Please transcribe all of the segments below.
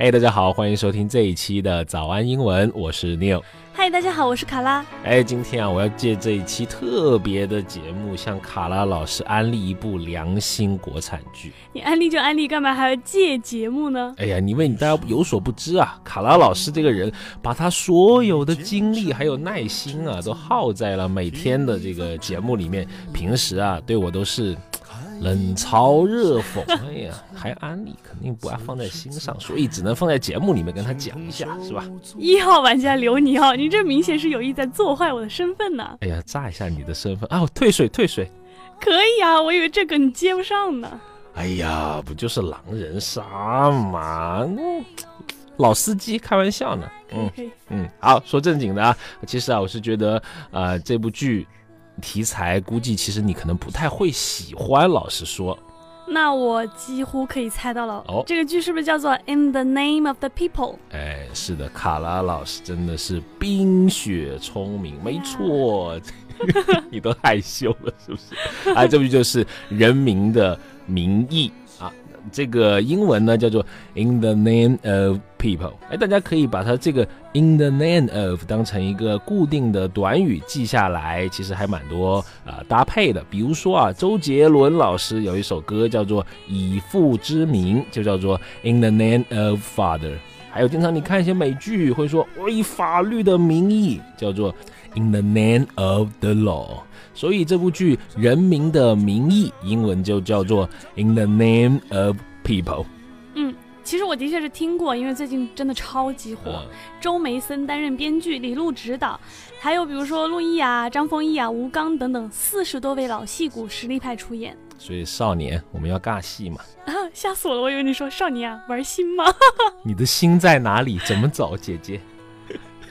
哎，大家好，欢迎收听这一期的早安英文，我是 Neil。嗨，大家好，我是卡拉。哎，今天啊，我要借这一期特别的节目，向卡拉老师安利一部良心国产剧。你安利就安利，干嘛还要借节目呢？哎呀，因为你大家有所不知啊，卡拉老师这个人，把他所有的精力还有耐心啊，都耗在了每天的这个节目里面。平时啊，对我都是。冷嘲热讽，哎呀，还安利，肯定不爱放在心上，所以只能放在节目里面跟他讲一下，是吧？一号玩家刘尼奥，你这明显是有意在做坏我的身份呢！哎呀，炸一下你的身份啊！退水，退水，可以啊，我以为这个你接不上呢。哎呀，不就是狼人杀吗？老司机开玩笑呢。嗯嗯，好，说正经的啊，其实啊，我是觉得啊，这部剧。题材估计其实你可能不太会喜欢，老实说。那我几乎可以猜到了，哦，这个剧是不是叫做《In the Name of the People》？哎，是的，卡拉老师真的是冰雪聪明，没错。你都害羞了是不是？啊，这部就是《人民的名义》啊。这个英文呢叫做 In the Name of People，哎，大家可以把它这个 In the Name of 当成一个固定的短语记下来，其实还蛮多啊搭配的。比如说啊，周杰伦老师有一首歌叫做以父之名，就叫做 In the Name of Father。还有经常你看一些美剧会说我以法律的名义，叫做 In the Name of the Law。所以这部剧《人民的名义》英文就叫做《In the Name of People》。嗯，其实我的确是听过，因为最近真的超级火。周梅森担任编剧，李路执导，还有比如说陆毅啊、张丰毅啊、吴刚等等四十多位老戏骨实力派出演。所以少年，我们要尬戏嘛？啊，吓死我了！我以为你说少年啊，玩心吗？你的心在哪里？怎么走，姐姐？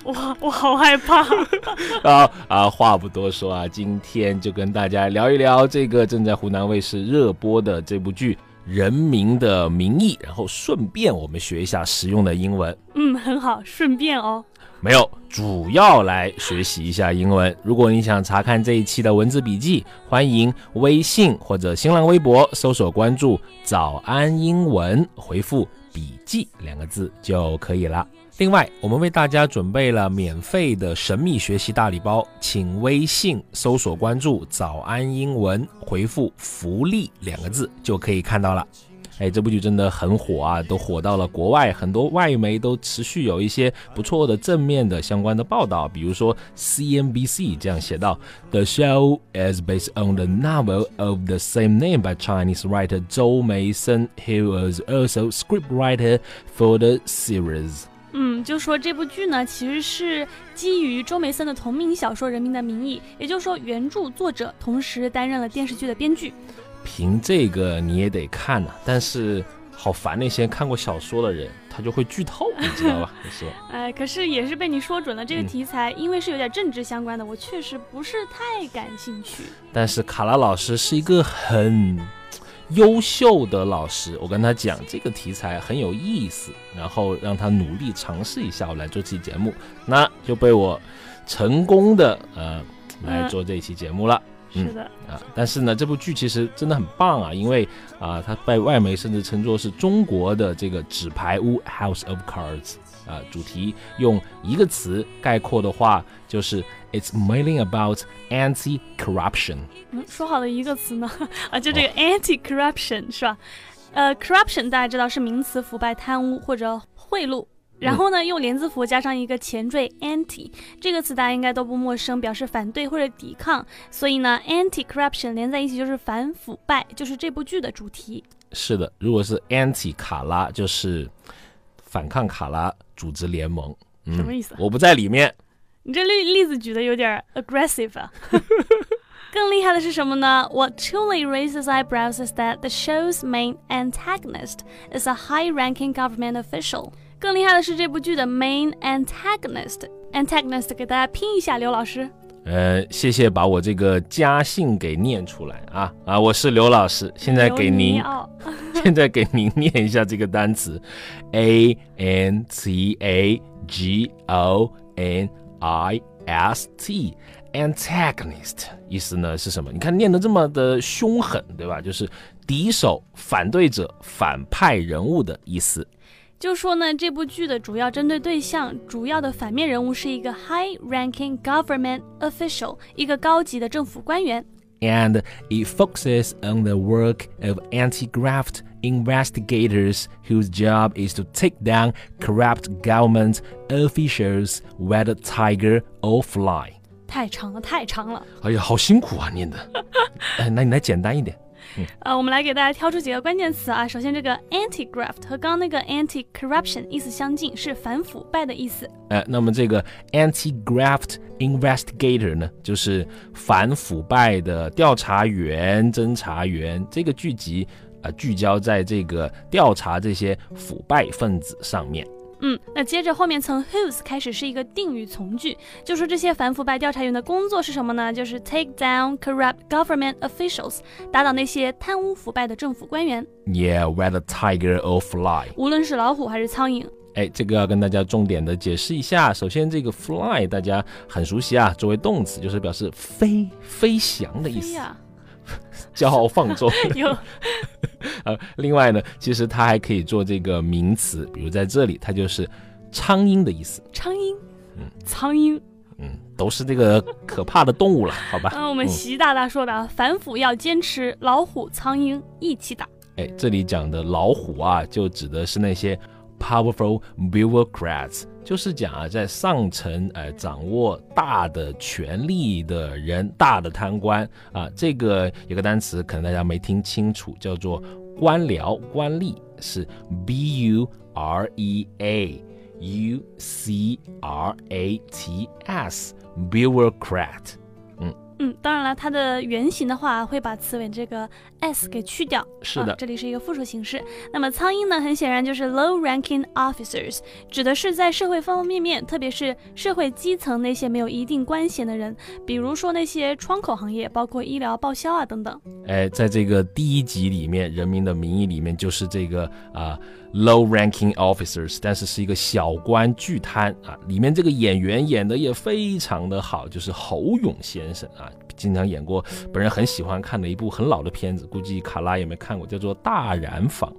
我我好害怕 啊啊！话不多说啊，今天就跟大家聊一聊这个正在湖南卫视热播的这部剧《人民的名义》，然后顺便我们学一下实用的英文。嗯，很好，顺便哦。没有，主要来学习一下英文。如果你想查看这一期的文字笔记，欢迎微信或者新浪微博搜索关注“早安英文”，回复“笔记”两个字就可以了。另外，我们为大家准备了免费的神秘学习大礼包，请微信搜索关注“早安英文”，回复“福利”两个字就可以看到了。哎，这部剧真的很火啊，都火到了国外，很多外媒都持续有一些不错的正面的相关的报道，比如说 CNBC 这样写道：“The show is based on the novel of the same name by Chinese writer Zhou Meisen, who was also scriptwriter for the series.” 嗯，就说这部剧呢，其实是基于周梅森的同名小说《人民的名义》，也就是说原著作者同时担任了电视剧的编剧。凭这个你也得看呐，但是好烦那些看过小说的人，他就会剧透，你知道吧？是。哎，可是也是被你说准了，这个题材因为是有点政治相关的，我确实不是太感兴趣。但是卡拉老师是一个很。优秀的老师，我跟他讲这个题材很有意思，然后让他努力尝试一下，我来做期节目，那就被我成功的呃来做这一期节目了。是的啊，但是呢，这部剧其实真的很棒啊，因为啊，它被外媒甚至称作是中国的这个纸牌屋 （House of Cards） 啊，主题用一个词概括的话就是。It's mainly about anti-corruption。嗯，说好的一个词呢？啊，就这个 anti-corruption 是吧？呃，corruption 大家知道是名词，腐败、贪污或者贿赂。然后呢，用连字符加上一个前缀 anti 这个词，大家应该都不陌生，表示反对或者抵抗。所以呢，anti-corruption 连在一起就是反腐败，就是这部剧的主题。是的，如果是 anti 卡拉，就是反抗卡拉组织联盟。什么意思？我不在里面。你这例例子举的有点 aggressive 啊。更厉害的是什么呢？What truly raises eyebrows is that the show's main antagonist is a high-ranking government official。更厉害的是这部剧的 main antagonist。antagonist 给大家拼一下，刘老师。呃，谢谢把我这个家姓给念出来啊啊！我是刘老师，现在给您，现在给您念一下这个单词，a n t a g o n。I S T antagonist 意思呢是什么？你看念的这么的凶狠，对吧？就是敌手、反对者、反派人物的意思。就说呢，这部剧的主要针对对象，主要的反面人物是一个 high-ranking government official，一个高级的政府官员。And it focuses on the work of anti-graft investigators whose job is to take down corrupt government officials, whether tiger or fly. 太长了，太长了。哎呀，好辛苦啊，念的。哎，那你来简单一点。 呃，我们来给大家挑出几个关键词啊。首先，这个 anti-graft 和刚刚那个 anti-corruption 意思相近，是反腐败的意思。呃，那么这个 anti-graft investigator 呢，就是反腐败的调查员、侦查员。这个剧集啊，聚焦在这个调查这些腐败分子上面。嗯，那接着后面从 whose 开始是一个定语从句，就说这些反腐败调查员的工作是什么呢？就是 take down corrupt government officials，打倒那些贪污腐败的政府官员。Yeah, whether tiger or fly，无论是老虎还是苍蝇。哎，这个要跟大家重点的解释一下。首先，这个 fly 大家很熟悉啊，作为动词就是表示飞、飞翔的意思。骄傲放纵。有。呃，另外呢，其实它还可以做这个名词，比如在这里，它就是苍蝇的意思。苍蝇，嗯，苍蝇，嗯，都是这个可怕的动物了，好吧？嗯，我们习大大说的，反腐要坚持老虎、苍蝇一起打。哎，这里讲的老虎啊，就指的是那些 powerful bureaucrats。就是讲啊，在上层呃掌握大的权力的人，大的贪官啊，这个有个单词可能大家没听清楚，叫做官僚、官吏，是 b u r e a u c r a t s，bureaucrat。 嗯，当然了，它的原型的话会把词尾这个 s 给去掉。是的，这里是一个复数形式。那么苍蝇呢，很显然就是 low-ranking officers，指的是在社会方方面面，特别是社会基层那些没有一定官衔的人，比如说那些窗口行业，包括医疗报销啊等等。哎，在这个第一集里面，《人民的名义》里面就是这个啊。Low-ranking officers，但是是一个小官巨贪啊！里面这个演员演的也非常的好，就是侯勇先生啊，经常演过本人很喜欢看的一部很老的片子，估计卡拉也没看过，叫做《大染坊》。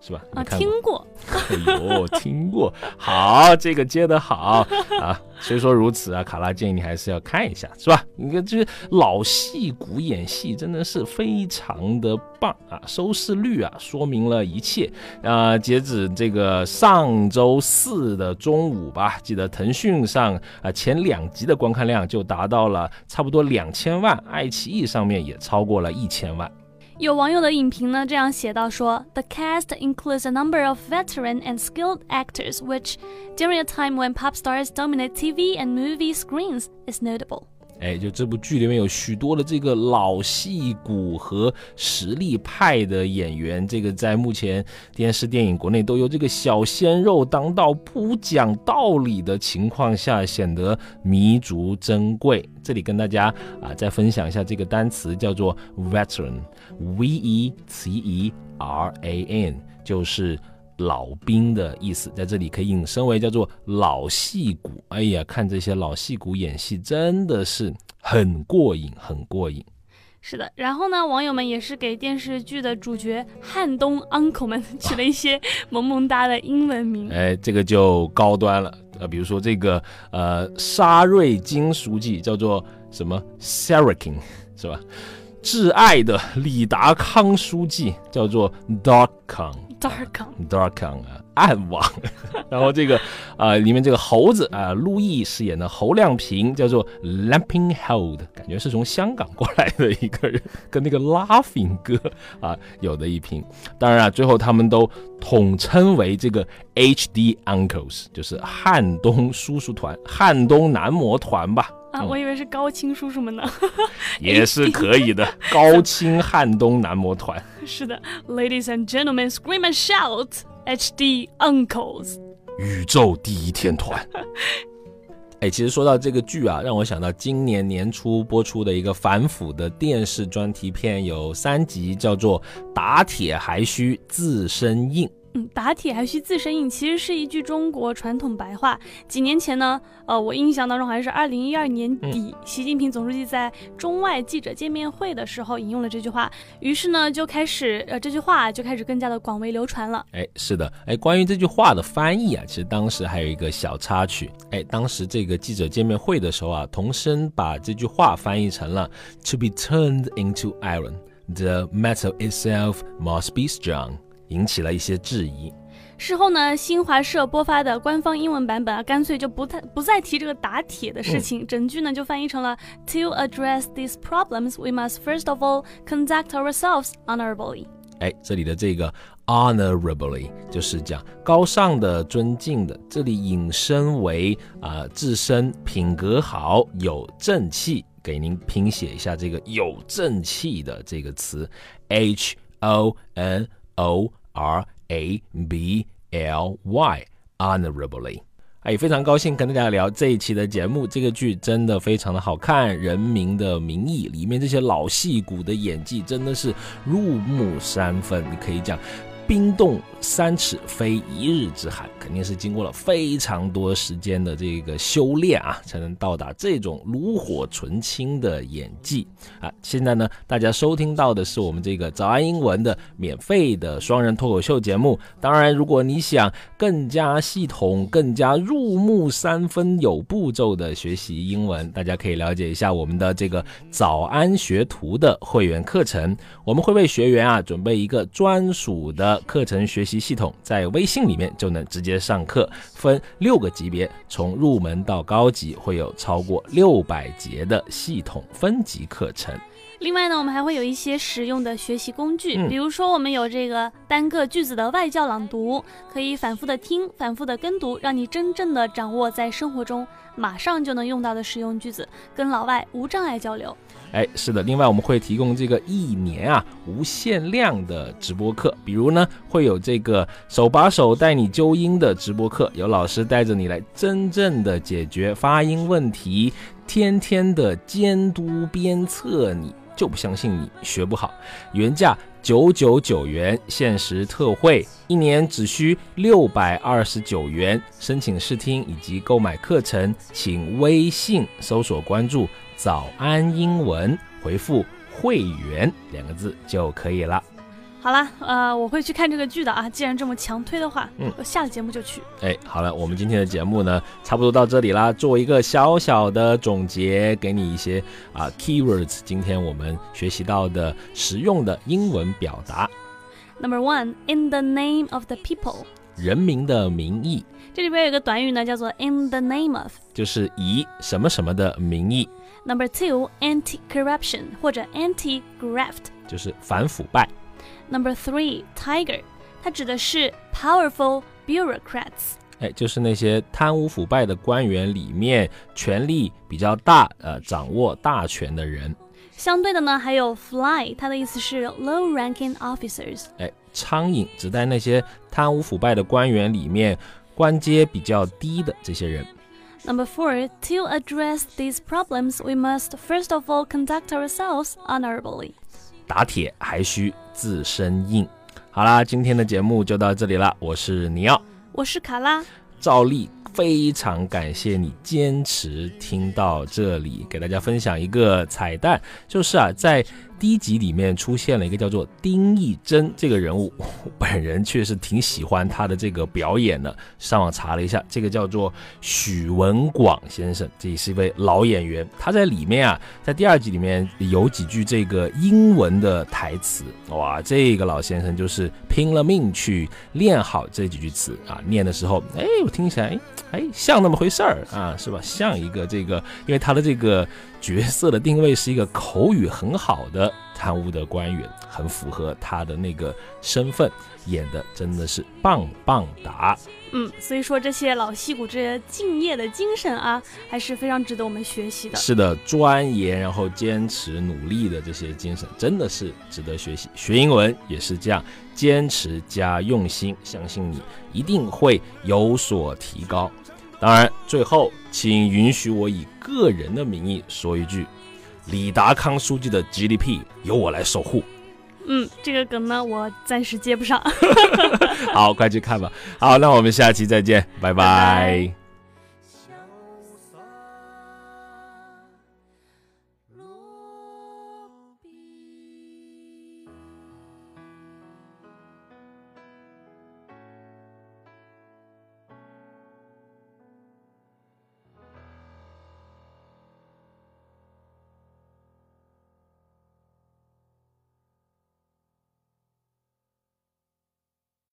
是吧？啊，听过。哎呦，听过。好，这个接的好啊。虽说如此啊，卡拉建议你还是要看一下，是吧？你看这老戏骨演戏真的是非常的棒啊，收视率啊说明了一切啊。截止这个上周四的中午吧，记得腾讯上啊前两集的观看量就达到了差不多两千万，爱奇艺上面也超过了一千万。有网友的影评呢这样写到说：“The cast includes a number of veteran and skilled actors, which, during a time when pop stars dominate TV and movie screens, is notable.” 哎，就这部剧里面有许多的这个老戏骨和实力派的演员，这个在目前电视电影国内都由这个小鲜肉当道、不讲道理的情况下，显得弥足珍贵。这里跟大家啊再分享一下这个单词，叫做 veteran，v e c e r a n，就是。老兵的意思，在这里可以引申为叫做老戏骨。哎呀，看这些老戏骨演戏，真的是很过瘾，很过瘾。是的，然后呢，网友们也是给电视剧的主角汉东 uncle 们取了一些萌萌哒的英文名。哎，这个就高端了。呃，比如说这个呃沙瑞金书记叫做什么 Sarah King 是吧？挚爱的李达康书记叫做 Dot Kong。Darkon，Darkon 啊，暗网。然后这个啊，里面这个猴子啊，陆毅饰演的侯亮平叫做 Lamping Hold，感觉是从香港过来的一个人，跟那个 Laughing 哥啊有的一拼。当然啊，最后他们都统称为这个 HD Uncles，就是汉东叔叔团、汉东男模团吧。啊，我以为是高清叔叔们呢，也是可以的。高清汉东男模团，是的，Ladies and gentlemen, scream and shout, HD uncles，宇宙第一天团。哎，其实说到这个剧啊，让我想到今年年初播出的一个反腐的电视专题片，有三集，叫做《打铁还需自身硬》。嗯，打铁还需自身硬，其实是一句中国传统白话。几年前呢，呃，我印象当中好像是二零一二年底，习近平总书记在中外记者见面会的时候引用了这句话，于是呢就开始，呃，这句话就开始更加的广为流传了。哎，是的，哎，关于这句话的翻译啊，其实当时还有一个小插曲。哎，当时这个记者见面会的时候啊，童声把这句话翻译成了 “To be turned into iron, the metal itself must be strong”。引起了一些质疑。事后呢，新华社播发的官方英文版本啊，干脆就不太不再提这个打铁的事情，整句呢就翻译成了 To address these problems, we must first of all conduct ourselves honorably。哎，这里的这个 honorably 就是讲高尚的、尊敬的，这里引申为啊自身品格好、有正气。给您拼写一下这个有正气的这个词，H O N O。R A B L Y honorably，哎，非常高兴跟大家聊这一期的节目。这个剧真的非常的好看，《人民的名义》里面这些老戏骨的演技真的是入木三分，你可以讲。冰冻三尺非一日之寒，肯定是经过了非常多时间的这个修炼啊，才能到达这种炉火纯青的演技啊。现在呢，大家收听到的是我们这个早安英文的免费的双人脱口秀节目。当然，如果你想更加系统、更加入木三分、有步骤的学习英文，大家可以了解一下我们的这个早安学徒的会员课程。我们会为学员啊准备一个专属的。课程学习系统在微信里面就能直接上课，分六个级别，从入门到高级，会有超过六百节的系统分级课程。另外呢，我们还会有一些实用的学习工具，比如说我们有这个单个句子的外教朗读，可以反复的听，反复的跟读，让你真正的掌握在生活中马上就能用到的实用句子，跟老外无障碍交流。哎，是的，另外我们会提供这个一年啊无限量的直播课，比如呢会有这个手把手带你纠音的直播课，有老师带着你来真正的解决发音问题，天天的监督鞭策你。就不相信你学不好，原价九九九元，限时特惠，一年只需六百二十九元。申请试听以及购买课程，请微信搜索关注“早安英文”，回复“会员”两个字就可以了。好了，呃，我会去看这个剧的啊。既然这么强推的话，嗯，我下了节目就去。哎，好了，我们今天的节目呢，差不多到这里啦。做一个小小的总结，给你一些啊 keywords，今天我们学习到的实用的英文表达。Number one, in the name of the people，人民的名义。这里边有个短语呢，叫做 in the name of，就是以什么什么的名义。Number two, anti-corruption 或者 anti-graft，就是反腐败。Number three, tiger，它指的是 powerful bureaucrats，哎，就是那些贪污腐败的官员里面权力比较大，呃，掌握大权的人。相对的呢，还有 fly，它的意思是 low-ranking officers，哎，苍蝇指代那些贪污腐败的官员里面官阶比较低的这些人。Number four, to address these problems, we must first of all conduct ourselves honorably. 打铁还需 自身硬。好啦，今天的节目就到这里了。我是尼奥，我是卡拉，照例非常感谢你坚持听到这里，给大家分享一个彩蛋，就是啊，在。第一集里面出现了一个叫做丁义珍这个人物，本人确实挺喜欢他的这个表演的。上网查了一下，这个叫做许文广先生，这也是一位老演员。他在里面啊，在第二集里面有几句这个英文的台词，哇，这个老先生就是拼了命去练好这几句词啊。念的时候，哎，我听起来，哎，像那么回事儿啊，是吧？像一个这个，因为他的这个。角色的定位是一个口语很好的贪污的官员，很符合他的那个身份，演的真的是棒棒哒。嗯，所以说这些老戏骨这些敬业的精神啊，还是非常值得我们学习的。是的，钻研然后坚持努力的这些精神，真的是值得学习。学英文也是这样，坚持加用心，相信你一定会有所提高。当然，最后请允许我以个人的名义说一句：李达康书记的 GDP 由我来守护。嗯，这个梗呢，我暂时接不上。好，快去看吧。好，那我们下期再见，拜拜拜